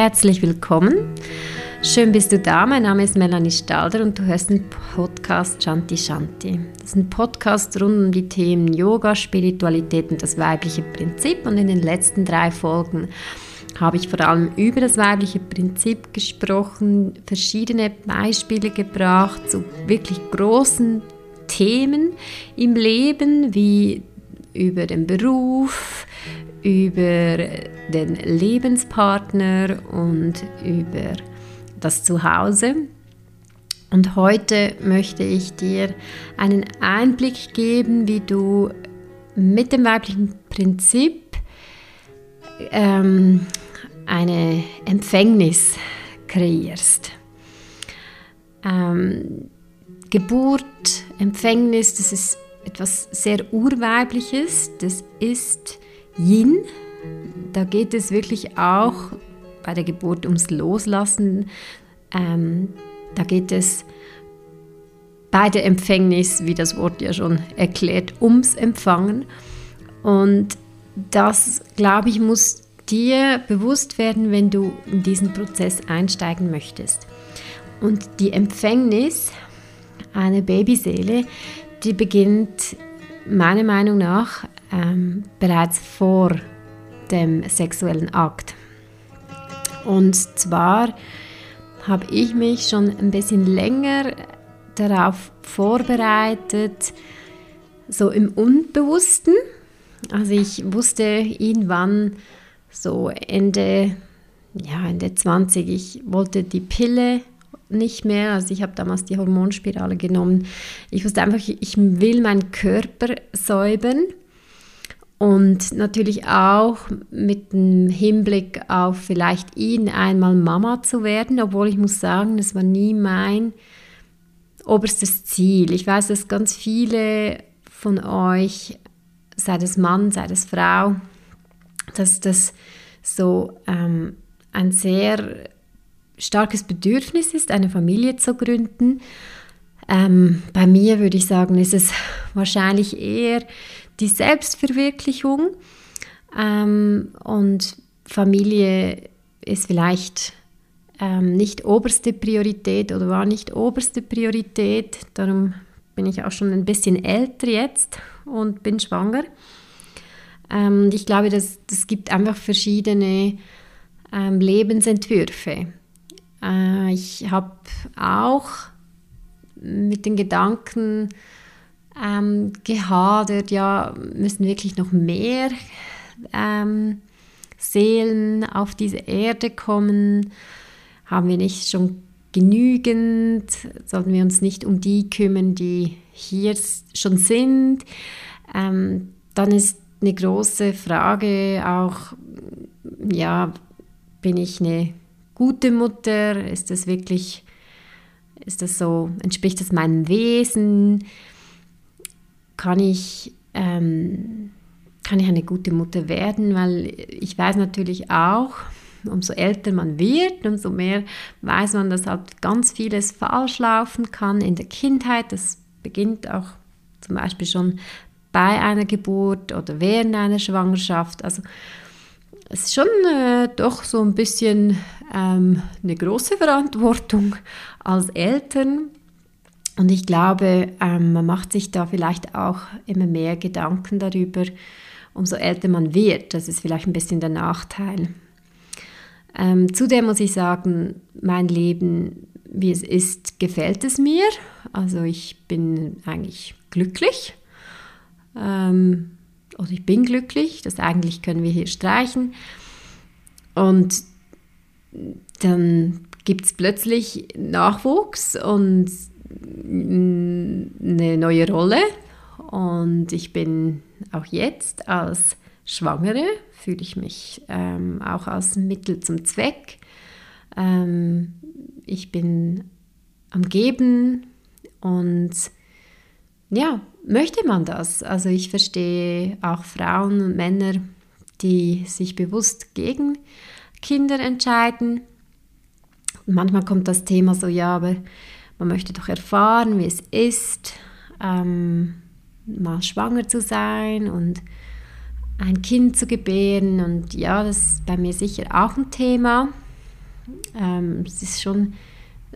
Herzlich willkommen. Schön bist du da. Mein Name ist Melanie Stalder und du hörst den Podcast Shanti Shanti. Das ist ein Podcast rund um die Themen Yoga, Spiritualität und das weibliche Prinzip. Und in den letzten drei Folgen habe ich vor allem über das weibliche Prinzip gesprochen, verschiedene Beispiele gebracht zu wirklich großen Themen im Leben, wie über den Beruf, über den Lebenspartner und über das Zuhause. Und heute möchte ich dir einen Einblick geben, wie du mit dem weiblichen Prinzip ähm, eine Empfängnis kreierst. Ähm, Geburt, Empfängnis, das ist etwas sehr Urweibliches, das ist Yin. Da geht es wirklich auch bei der Geburt ums Loslassen. Ähm, da geht es bei der Empfängnis, wie das Wort ja schon erklärt, ums Empfangen. Und das, glaube ich, muss dir bewusst werden, wenn du in diesen Prozess einsteigen möchtest. Und die Empfängnis einer Babyseele, die beginnt meiner Meinung nach ähm, bereits vor dem sexuellen Akt. Und zwar habe ich mich schon ein bisschen länger darauf vorbereitet, so im Unbewussten. Also ich wusste irgendwann so Ende, ja, Ende 20, ich wollte die Pille nicht mehr. Also ich habe damals die Hormonspirale genommen. Ich wusste einfach, ich will meinen Körper säubern. Und natürlich auch mit dem Hinblick auf vielleicht ihn einmal Mama zu werden, obwohl ich muss sagen, das war nie mein oberstes Ziel. Ich weiß, dass ganz viele von euch, sei es Mann, sei es Frau, dass das so ähm, ein sehr starkes Bedürfnis ist, eine Familie zu gründen. Ähm, bei mir würde ich sagen, ist es wahrscheinlich eher die Selbstverwirklichung ähm, und Familie ist vielleicht ähm, nicht oberste Priorität oder war nicht oberste Priorität. Darum bin ich auch schon ein bisschen älter jetzt und bin schwanger. Ähm, ich glaube, das, das gibt einfach verschiedene ähm, Lebensentwürfe. Äh, ich habe auch mit den Gedanken ähm, gehadert, ja, müssen wirklich noch mehr ähm, Seelen auf diese Erde kommen? Haben wir nicht schon genügend? Sollten wir uns nicht um die kümmern, die hier schon sind? Ähm, dann ist eine große Frage auch, ja, bin ich eine gute Mutter? Ist das wirklich, ist das so, entspricht das meinem Wesen? Kann ich, ähm, kann ich eine gute Mutter werden? Weil ich weiß natürlich auch, umso älter man wird, umso mehr weiß man, dass halt ganz vieles falsch laufen kann in der Kindheit. Das beginnt auch zum Beispiel schon bei einer Geburt oder während einer Schwangerschaft. Also es ist schon äh, doch so ein bisschen ähm, eine große Verantwortung als Eltern. Und ich glaube, ähm, man macht sich da vielleicht auch immer mehr Gedanken darüber, umso älter man wird. Das ist vielleicht ein bisschen der Nachteil. Ähm, zudem muss ich sagen, mein Leben, wie es ist, gefällt es mir. Also ich bin eigentlich glücklich. Ähm, oder ich bin glücklich, das eigentlich können wir hier streichen. Und dann gibt es plötzlich Nachwuchs und eine neue Rolle. Und ich bin auch jetzt als Schwangere, fühle ich mich ähm, auch als Mittel zum Zweck. Ähm, ich bin am Geben und ja, möchte man das? Also ich verstehe auch Frauen und Männer, die sich bewusst gegen Kinder entscheiden. Manchmal kommt das Thema so, ja, aber man möchte doch erfahren, wie es ist, ähm, mal schwanger zu sein und ein Kind zu gebären. Und ja, das ist bei mir sicher auch ein Thema. Ähm, es ist schon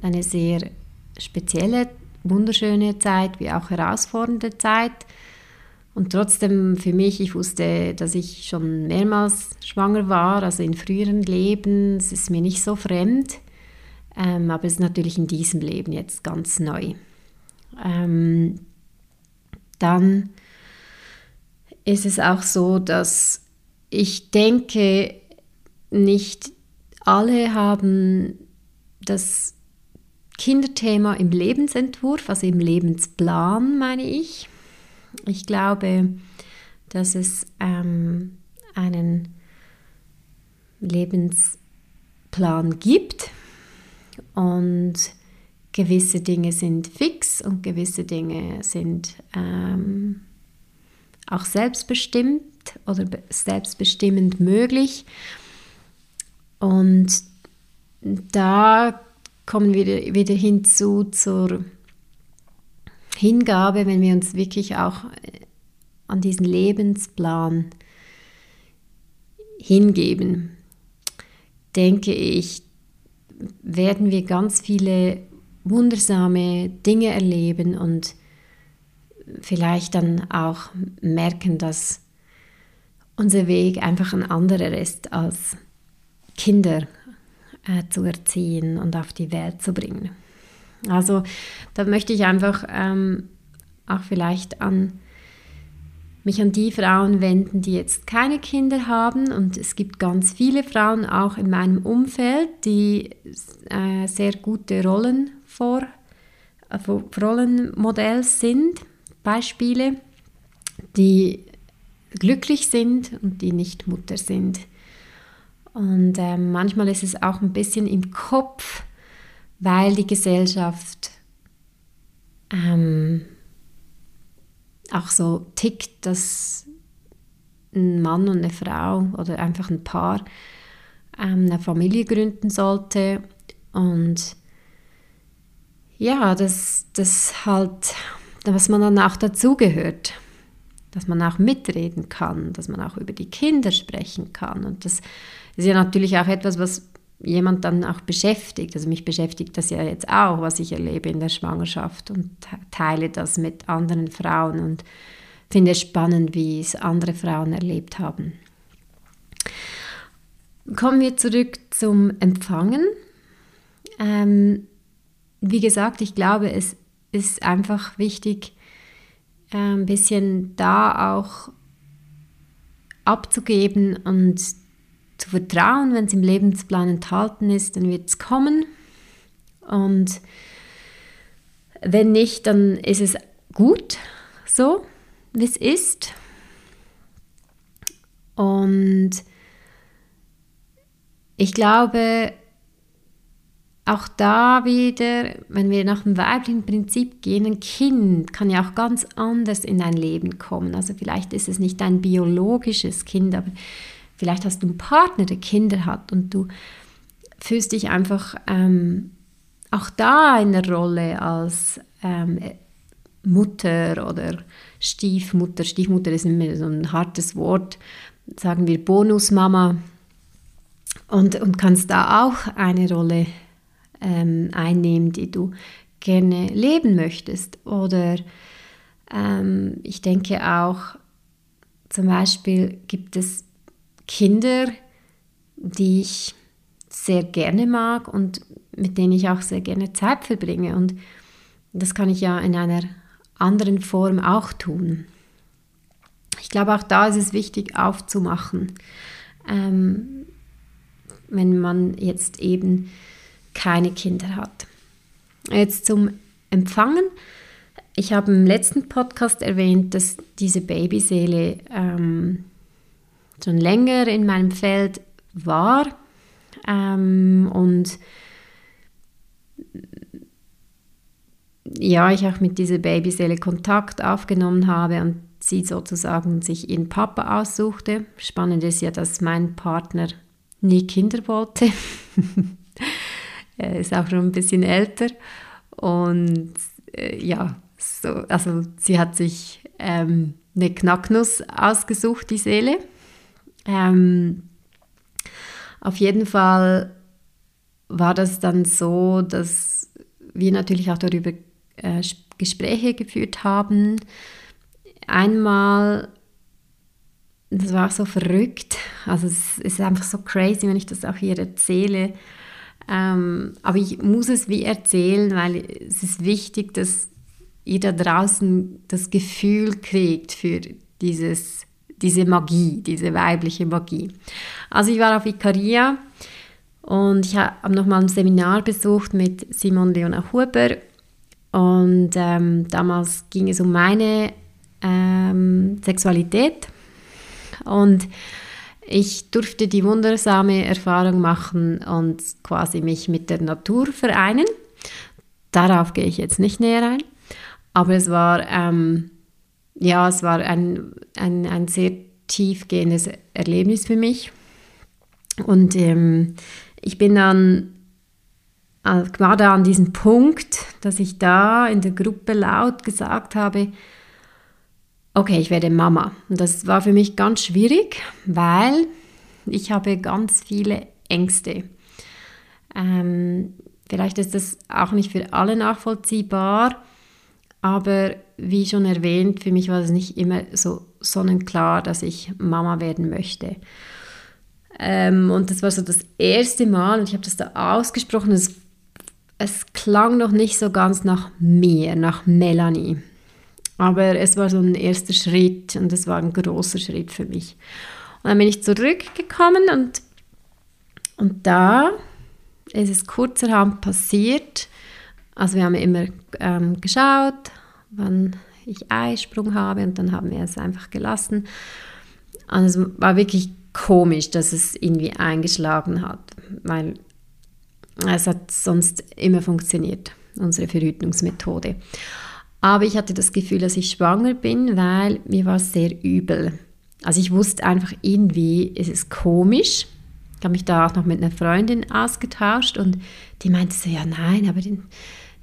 eine sehr spezielle, wunderschöne Zeit, wie auch herausfordernde Zeit. Und trotzdem für mich, ich wusste, dass ich schon mehrmals schwanger war, also in früheren Leben, es ist mir nicht so fremd, ähm, aber es ist natürlich in diesem Leben jetzt ganz neu. Ähm, dann ist es auch so, dass ich denke, nicht alle haben das Kinderthema im Lebensentwurf, also im Lebensplan, meine ich. Ich glaube, dass es ähm, einen Lebensplan gibt und gewisse Dinge sind fix und gewisse Dinge sind ähm, auch selbstbestimmt oder selbstbestimmend möglich. Und da kommen wir wieder hinzu zur Hingabe, wenn wir uns wirklich auch äh, an diesen Lebensplan hingeben, denke ich, werden wir ganz viele wundersame Dinge erleben und vielleicht dann auch merken, dass unser Weg einfach ein anderer ist, als Kinder äh, zu erziehen und auf die Welt zu bringen. Also da möchte ich einfach ähm, auch vielleicht an mich an die Frauen wenden, die jetzt keine Kinder haben. Und es gibt ganz viele Frauen auch in meinem Umfeld, die äh, sehr gute Rollen vor, äh, Rollenmodell sind. Beispiele, die glücklich sind und die nicht Mutter sind. Und äh, manchmal ist es auch ein bisschen im Kopf, weil die Gesellschaft ähm, auch so tickt, dass ein Mann und eine Frau oder einfach ein Paar ähm, eine Familie gründen sollte. Und ja, das, das halt, was man dann auch dazugehört, dass man auch mitreden kann, dass man auch über die Kinder sprechen kann. Und das ist ja natürlich auch etwas, was jemand dann auch beschäftigt. Also mich beschäftigt das ja jetzt auch, was ich erlebe in der Schwangerschaft und teile das mit anderen Frauen und finde es spannend, wie es andere Frauen erlebt haben. Kommen wir zurück zum Empfangen. Ähm, wie gesagt, ich glaube, es ist einfach wichtig, äh, ein bisschen da auch abzugeben und zu vertrauen, wenn es im Lebensplan enthalten ist, dann wird es kommen. Und wenn nicht, dann ist es gut so, wie es ist. Und ich glaube, auch da wieder, wenn wir nach dem weiblichen Prinzip gehen, ein Kind kann ja auch ganz anders in dein Leben kommen. Also vielleicht ist es nicht dein biologisches Kind, aber Vielleicht hast du einen Partner, der Kinder hat und du fühlst dich einfach ähm, auch da in der Rolle als ähm, Mutter oder Stiefmutter. Stiefmutter ist immer so ein hartes Wort, sagen wir Bonusmama. Und, und kannst da auch eine Rolle ähm, einnehmen, die du gerne leben möchtest. Oder ähm, ich denke auch, zum Beispiel gibt es Kinder, die ich sehr gerne mag und mit denen ich auch sehr gerne Zeit verbringe. Und das kann ich ja in einer anderen Form auch tun. Ich glaube, auch da ist es wichtig aufzumachen, ähm, wenn man jetzt eben keine Kinder hat. Jetzt zum Empfangen. Ich habe im letzten Podcast erwähnt, dass diese Babyseele ähm, schon länger in meinem Feld war ähm, und ja, ich auch mit dieser Babyseele Kontakt aufgenommen habe und sie sozusagen sich ihren Papa aussuchte. Spannend ist ja, dass mein Partner nie Kinder wollte. er ist auch schon ein bisschen älter und äh, ja, so, also sie hat sich ähm, eine Knacknuss ausgesucht, die Seele. Ähm, auf jeden Fall war das dann so, dass wir natürlich auch darüber äh, Gespräche geführt haben. Einmal, das war auch so verrückt, also es ist einfach so crazy, wenn ich das auch hier erzähle. Ähm, aber ich muss es wie erzählen, weil es ist wichtig, dass ihr da draußen das Gefühl kriegt für dieses, diese Magie, diese weibliche Magie. Also ich war auf Ikaria und ich habe nochmal ein Seminar besucht mit Simon Leona Huber und ähm, damals ging es um meine ähm, Sexualität und ich durfte die wundersame Erfahrung machen und quasi mich mit der Natur vereinen. Darauf gehe ich jetzt nicht näher ein. Aber es war, ähm, ja, es war ein, ein, ein sehr tiefgehendes Erlebnis für mich. Und ähm, ich bin dann, äh, war da an diesem Punkt, dass ich da in der Gruppe laut gesagt habe, okay, ich werde Mama. Und das war für mich ganz schwierig, weil ich habe ganz viele Ängste. Ähm, vielleicht ist das auch nicht für alle nachvollziehbar, aber wie schon erwähnt, für mich war es nicht immer so sonnenklar, dass ich Mama werden möchte. Ähm, und das war so das erste Mal und ich habe das da ausgesprochen. Es, es klang noch nicht so ganz nach mir, nach Melanie. Aber es war so ein erster Schritt und es war ein großer Schritt für mich. Und dann bin ich zurückgekommen und, und da ist es kurzerhand passiert, also wir haben immer ähm, geschaut, wann ich Eisprung habe und dann haben wir es einfach gelassen. Und es war wirklich komisch, dass es irgendwie eingeschlagen hat, weil es hat sonst immer funktioniert, unsere Verhütungsmethode. Aber ich hatte das Gefühl, dass ich schwanger bin, weil mir war es sehr übel. Also ich wusste einfach irgendwie, es ist komisch. Ich habe mich da auch noch mit einer Freundin ausgetauscht und die meinte so, ja nein, aber in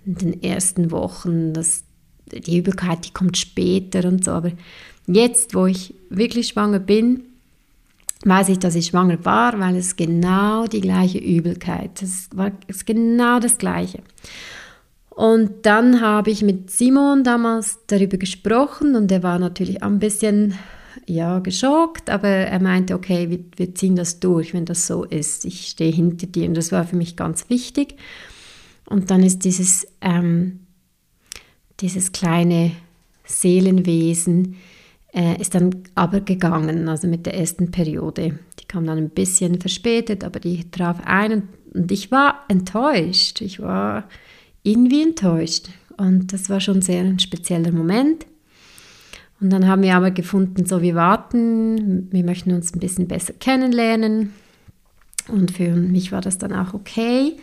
den ersten Wochen, das, die Übelkeit, die kommt später und so. Aber jetzt, wo ich wirklich schwanger bin, weiß ich, dass ich schwanger war, weil es genau die gleiche Übelkeit, es war es genau das gleiche. Und dann habe ich mit Simon damals darüber gesprochen und er war natürlich ein bisschen ja, geschockt, aber er meinte, okay, wir, wir ziehen das durch, wenn das so ist. Ich stehe hinter dir und das war für mich ganz wichtig. Und dann ist dieses, ähm, dieses kleine Seelenwesen, äh, ist dann aber gegangen, also mit der ersten Periode. Die kam dann ein bisschen verspätet, aber die traf ein und, und ich war enttäuscht. Ich war irgendwie enttäuscht. Und das war schon sehr ein spezieller Moment. Und dann haben wir aber gefunden, so wir warten, wir möchten uns ein bisschen besser kennenlernen. Und für mich war das dann auch okay.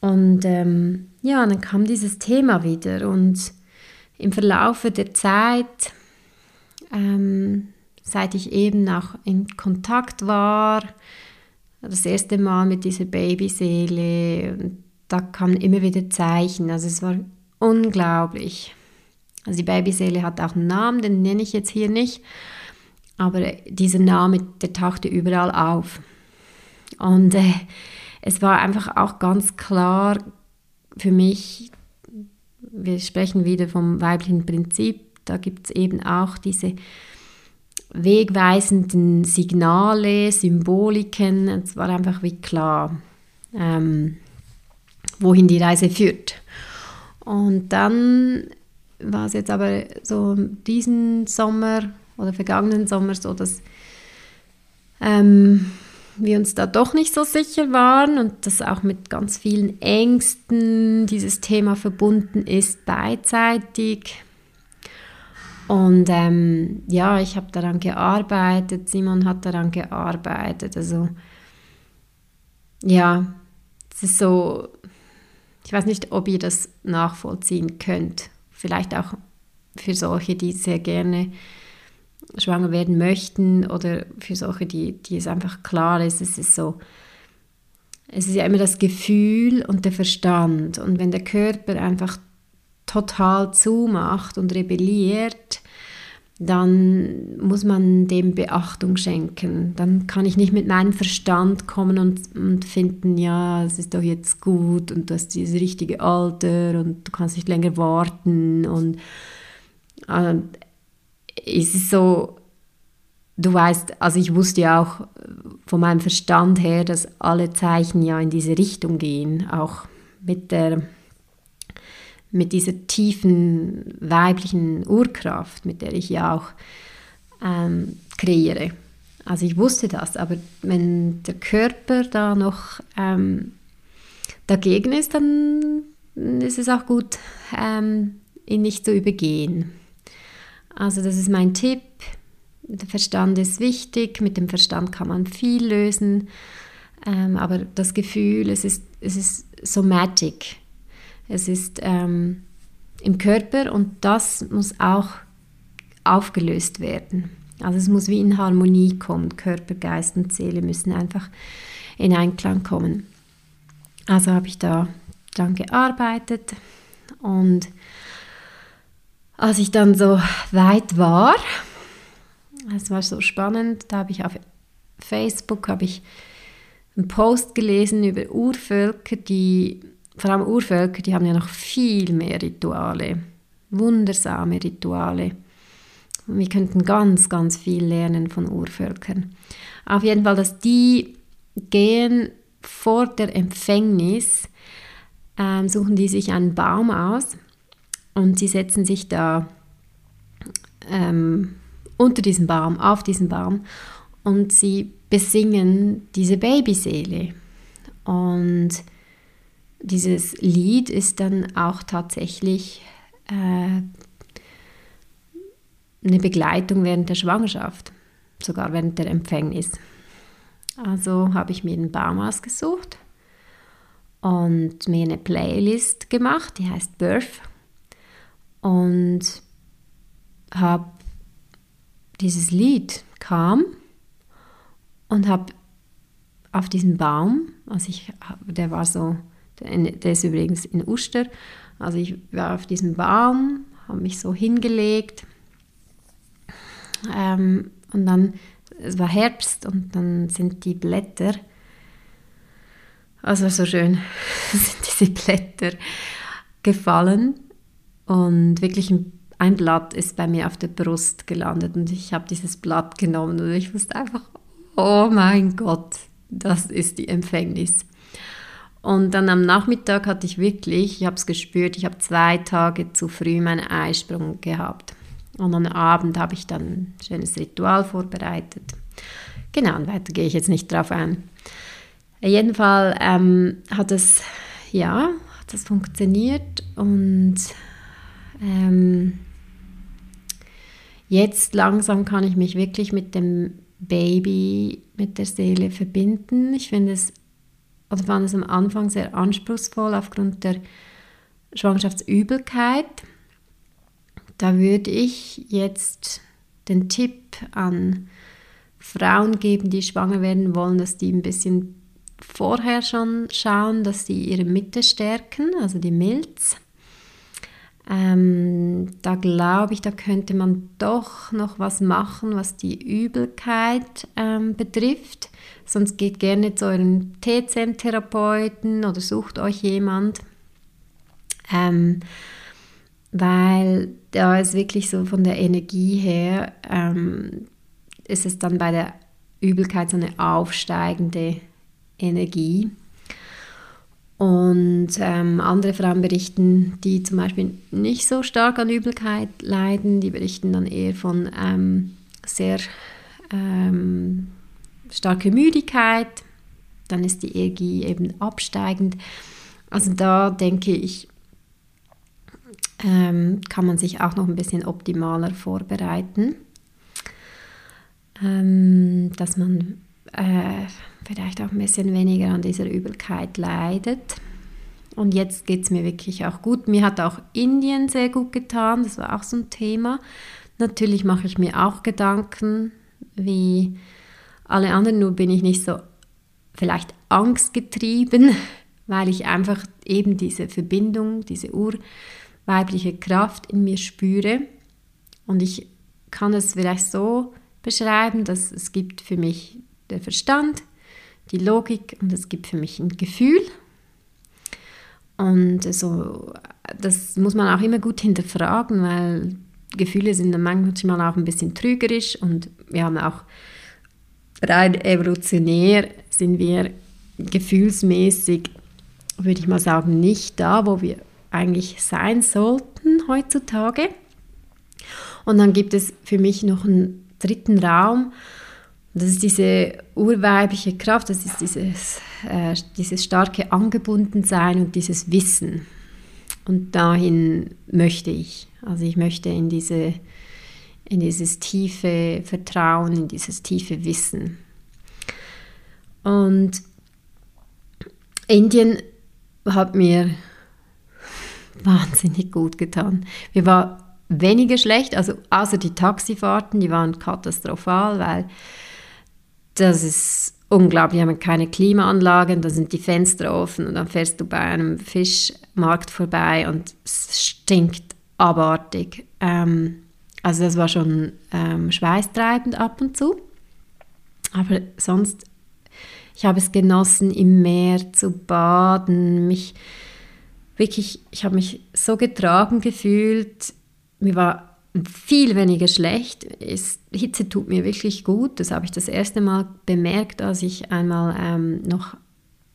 Und ähm, ja, dann kam dieses Thema wieder und im Verlaufe der Zeit, ähm, seit ich eben auch in Kontakt war, das erste Mal mit dieser Babyseele, da kamen immer wieder Zeichen. Also es war unglaublich. Also die Babyseele hat auch einen Namen, den nenne ich jetzt hier nicht, aber dieser Name, der tauchte überall auf. Und äh, es war einfach auch ganz klar für mich, wir sprechen wieder vom weiblichen Prinzip, da gibt es eben auch diese wegweisenden Signale, Symboliken. Es war einfach wie klar, ähm, wohin die Reise führt. Und dann war es jetzt aber so diesen Sommer oder vergangenen Sommer so, dass ähm, wir uns da doch nicht so sicher waren und dass auch mit ganz vielen Ängsten dieses Thema verbunden ist, beidseitig. Und ähm, ja, ich habe daran gearbeitet, Simon hat daran gearbeitet. Also ja, es ist so, ich weiß nicht, ob ihr das nachvollziehen könnt. Vielleicht auch für solche, die sehr gerne schwanger werden möchten oder für solche, die, die es einfach klar ist, es ist so, es ist ja immer das Gefühl und der Verstand. Und wenn der Körper einfach total zumacht und rebelliert, dann muss man dem Beachtung schenken. Dann kann ich nicht mit meinem Verstand kommen und, und finden, ja, es ist doch jetzt gut und du hast dieses richtige Alter und du kannst nicht länger warten. Und äh, es ist so, du weißt, also ich wusste ja auch von meinem Verstand her, dass alle Zeichen ja in diese Richtung gehen, auch mit der mit dieser tiefen weiblichen Urkraft, mit der ich ja auch ähm, kreiere. Also ich wusste das, aber wenn der Körper da noch ähm, dagegen ist, dann ist es auch gut, ähm, ihn nicht zu übergehen. Also das ist mein Tipp. Der Verstand ist wichtig, mit dem Verstand kann man viel lösen, ähm, aber das Gefühl, es ist, es ist somatic. Es ist ähm, im Körper und das muss auch aufgelöst werden. Also es muss wie in Harmonie kommen. Körper, Geist und Seele müssen einfach in Einklang kommen. Also habe ich da dran gearbeitet und als ich dann so weit war, es war so spannend, da habe ich auf Facebook habe ich einen Post gelesen über Urvölker, die vor allem Urvölker, die haben ja noch viel mehr Rituale, wundersame Rituale. Wir könnten ganz, ganz viel lernen von Urvölkern. Auf jeden Fall, dass die gehen vor der Empfängnis, ähm, suchen die sich einen Baum aus und sie setzen sich da ähm, unter diesem Baum, auf diesen Baum und sie besingen diese Babyseele. Und dieses Lied ist dann auch tatsächlich äh, eine Begleitung während der Schwangerschaft, sogar während der Empfängnis. Also habe ich mir einen Baum ausgesucht und mir eine Playlist gemacht, die heißt Birth und habe dieses Lied kam und habe auf diesem Baum, also ich, der war so der ist übrigens in Uster. Also ich war auf diesem Baum, habe mich so hingelegt. Ähm, und dann, es war Herbst und dann sind die Blätter, also so schön, sind diese Blätter gefallen und wirklich ein, ein Blatt ist bei mir auf der Brust gelandet und ich habe dieses Blatt genommen und ich wusste einfach, oh mein Gott, das ist die Empfängnis. Und dann am Nachmittag hatte ich wirklich, ich habe es gespürt, ich habe zwei Tage zu früh meinen Eisprung gehabt. Und am Abend habe ich dann ein schönes Ritual vorbereitet. Genau, und weiter gehe ich jetzt nicht drauf ein. Auf jeden Fall ähm, hat es, ja, hat es funktioniert und ähm, jetzt langsam kann ich mich wirklich mit dem Baby, mit der Seele verbinden. Ich finde es oder fand es am Anfang sehr anspruchsvoll aufgrund der Schwangerschaftsübelkeit. Da würde ich jetzt den Tipp an Frauen geben, die schwanger werden wollen, dass die ein bisschen vorher schon schauen, dass sie ihre Mitte stärken, also die Milz. Ähm, da glaube ich, da könnte man doch noch was machen, was die Übelkeit ähm, betrifft. Sonst geht gerne zu eurem TCM-Therapeuten oder sucht euch jemand. Ähm, weil da ist wirklich so von der Energie her, ähm, ist es dann bei der Übelkeit so eine aufsteigende Energie. Und ähm, andere Frauen berichten, die zum Beispiel nicht so stark an Übelkeit leiden, die berichten dann eher von ähm, sehr ähm, starke Müdigkeit, dann ist die Energie eben absteigend. Also da denke ich, ähm, kann man sich auch noch ein bisschen optimaler vorbereiten, ähm, dass man äh, vielleicht auch ein bisschen weniger an dieser Übelkeit leidet. Und jetzt geht es mir wirklich auch gut. Mir hat auch Indien sehr gut getan, das war auch so ein Thema. Natürlich mache ich mir auch Gedanken, wie alle anderen, nur bin ich nicht so vielleicht angstgetrieben, weil ich einfach eben diese Verbindung, diese urweibliche Kraft in mir spüre. Und ich kann es vielleicht so beschreiben, dass es gibt für mich der Verstand, die Logik und es gibt für mich ein Gefühl. Und so, das muss man auch immer gut hinterfragen, weil Gefühle sind manchmal auch ein bisschen trügerisch und wir haben auch rein evolutionär sind wir gefühlsmäßig, würde ich mal sagen, nicht da, wo wir eigentlich sein sollten heutzutage. Und dann gibt es für mich noch einen dritten Raum, das ist diese urweibliche Kraft, das ist dieses, äh, dieses starke Angebundensein und dieses Wissen. Und dahin möchte ich. Also ich möchte in, diese, in dieses tiefe Vertrauen, in dieses tiefe Wissen. Und Indien hat mir wahnsinnig gut getan. Mir war weniger schlecht, also außer die Taxifahrten, die waren katastrophal, weil das ist unglaublich. Wir haben keine Klimaanlagen, da sind die Fenster offen und dann fährst du bei einem Fischmarkt vorbei und es stinkt abartig. Ähm, also das war schon ähm, schweißtreibend ab und zu. Aber sonst, ich habe es genossen, im Meer zu baden, mich wirklich, ich habe mich so getragen gefühlt. Mir war viel weniger schlecht. Es, Hitze tut mir wirklich gut. Das habe ich das erste Mal bemerkt, als ich einmal ähm, noch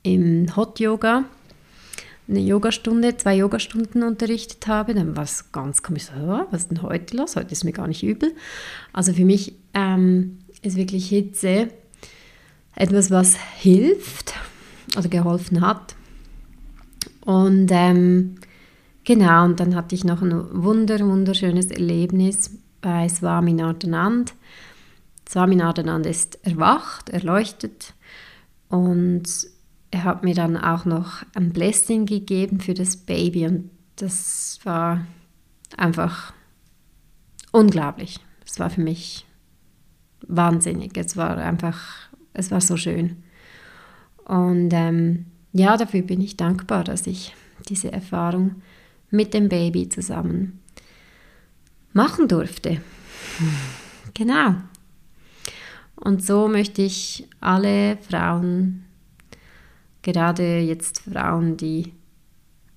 im Hot Yoga eine Yogastunde, zwei Yogastunden unterrichtet habe. Dann war es ganz komisch, was ist denn heute los? Heute ist mir gar nicht übel. Also für mich ähm, ist wirklich Hitze etwas, was hilft oder geholfen hat. Und ähm, Genau, und dann hatte ich noch ein wunder, wunderschönes Erlebnis bei Swaminathanand. Swaminathanand ist erwacht, erleuchtet und er hat mir dann auch noch ein Blessing gegeben für das Baby und das war einfach unglaublich. Es war für mich wahnsinnig. Es war einfach, es war so schön. Und ähm, ja, dafür bin ich dankbar, dass ich diese Erfahrung mit dem Baby zusammen machen durfte. Genau. Und so möchte ich alle Frauen, gerade jetzt Frauen, die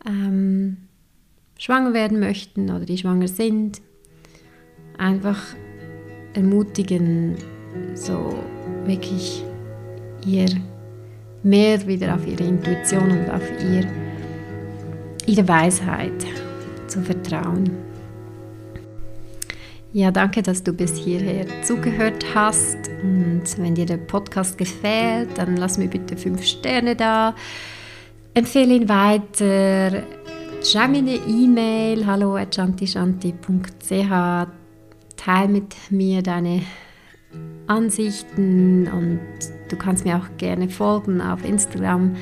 ähm, schwanger werden möchten oder die schwanger sind, einfach ermutigen, so wirklich ihr mehr wieder auf ihre Intuition und auf ihr ihre Weisheit zu vertrauen. Ja, danke, dass du bis hierher zugehört hast. Und wenn dir der Podcast gefällt, dann lass mir bitte fünf Sterne da. Empfehle ihn weiter. Schreib mir eine E-Mail, hallo at shantishanti.ch. Teil mit mir deine Ansichten und du kannst mir auch gerne folgen auf Instagram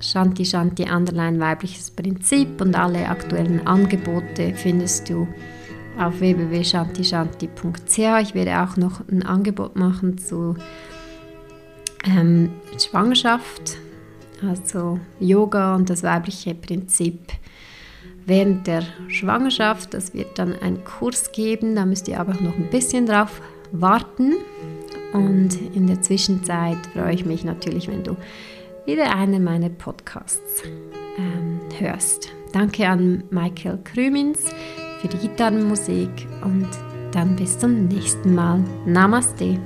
Shanti Shanti Underline weibliches Prinzip und alle aktuellen Angebote findest du auf www.shantishanti.ch. Ich werde auch noch ein Angebot machen zu ähm, Schwangerschaft, also Yoga und das weibliche Prinzip während der Schwangerschaft. Das wird dann einen Kurs geben, da müsst ihr aber noch ein bisschen drauf warten. Und in der Zwischenzeit freue ich mich natürlich, wenn du wieder einen meiner Podcasts ähm, hörst. Danke an Michael Krümins für die Gitarrenmusik und dann bis zum nächsten Mal. Namaste.